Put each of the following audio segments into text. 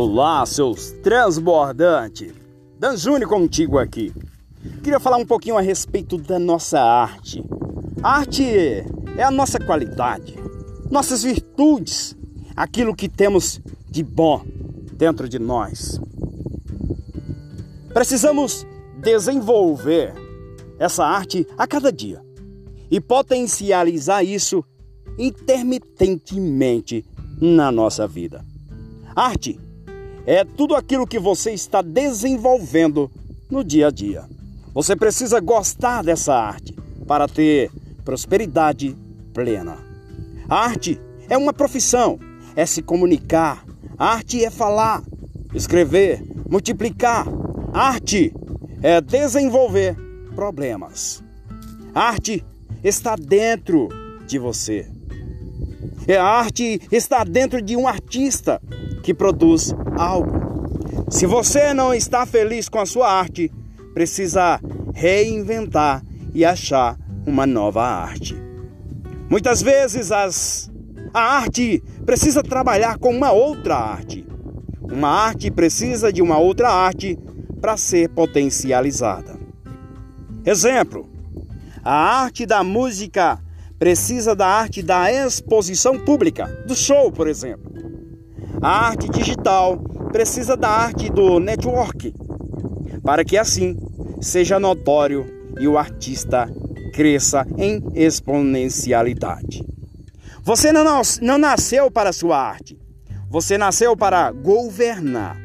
Olá, seus transbordantes! Dan Júnior contigo aqui. Queria falar um pouquinho a respeito da nossa arte. A arte é a nossa qualidade, nossas virtudes, aquilo que temos de bom dentro de nós. Precisamos desenvolver essa arte a cada dia e potencializar isso intermitentemente na nossa vida. Arte é tudo aquilo que você está desenvolvendo no dia a dia. Você precisa gostar dessa arte para ter prosperidade plena. A arte é uma profissão, é se comunicar. A arte é falar, escrever, multiplicar. A arte é desenvolver problemas. A arte está dentro de você. A arte está dentro de um artista que produz algo. Se você não está feliz com a sua arte, precisa reinventar e achar uma nova arte. Muitas vezes as, a arte precisa trabalhar com uma outra arte. Uma arte precisa de uma outra arte para ser potencializada. Exemplo: a arte da música precisa da arte da exposição pública, do show, por exemplo. A arte digital precisa da arte do network, para que assim seja notório e o artista cresça em exponencialidade. Você não, nasceu para sua arte, você nasceu para governar.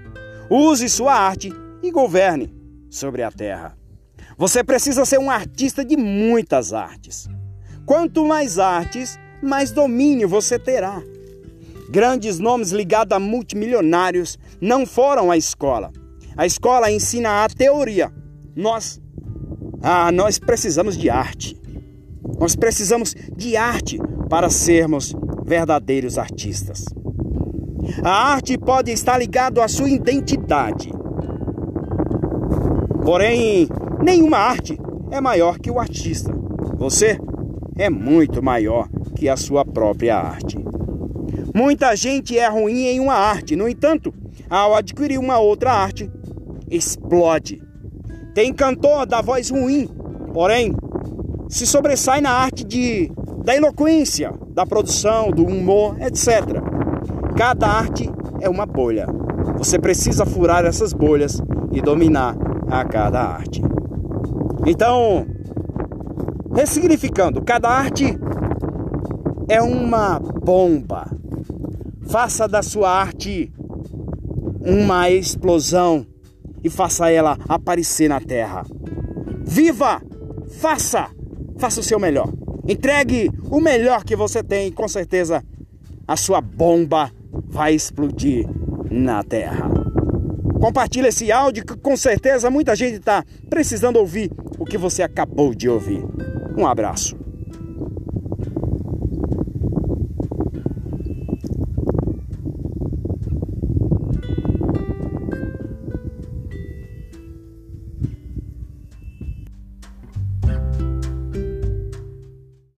Use sua arte e governe sobre a terra. Você precisa ser um artista de muitas artes. Quanto mais artes, mais domínio você terá. Grandes nomes ligados a multimilionários não foram à escola. A escola ensina a teoria. Nós, ah, nós precisamos de arte. Nós precisamos de arte para sermos verdadeiros artistas. A arte pode estar ligada à sua identidade. Porém, nenhuma arte é maior que o artista. Você é muito maior que a sua própria arte. Muita gente é ruim em uma arte, no entanto, ao adquirir uma outra arte, explode. Tem cantor da voz ruim, porém, se sobressai na arte de, da eloquência, da produção, do humor, etc. Cada arte é uma bolha. Você precisa furar essas bolhas e dominar a cada arte. Então, ressignificando, cada arte é uma bomba Faça da sua arte uma explosão e faça ela aparecer na terra. Viva! Faça! Faça o seu melhor. Entregue o melhor que você tem e com certeza a sua bomba vai explodir na terra. Compartilhe esse áudio que com certeza muita gente está precisando ouvir o que você acabou de ouvir. Um abraço.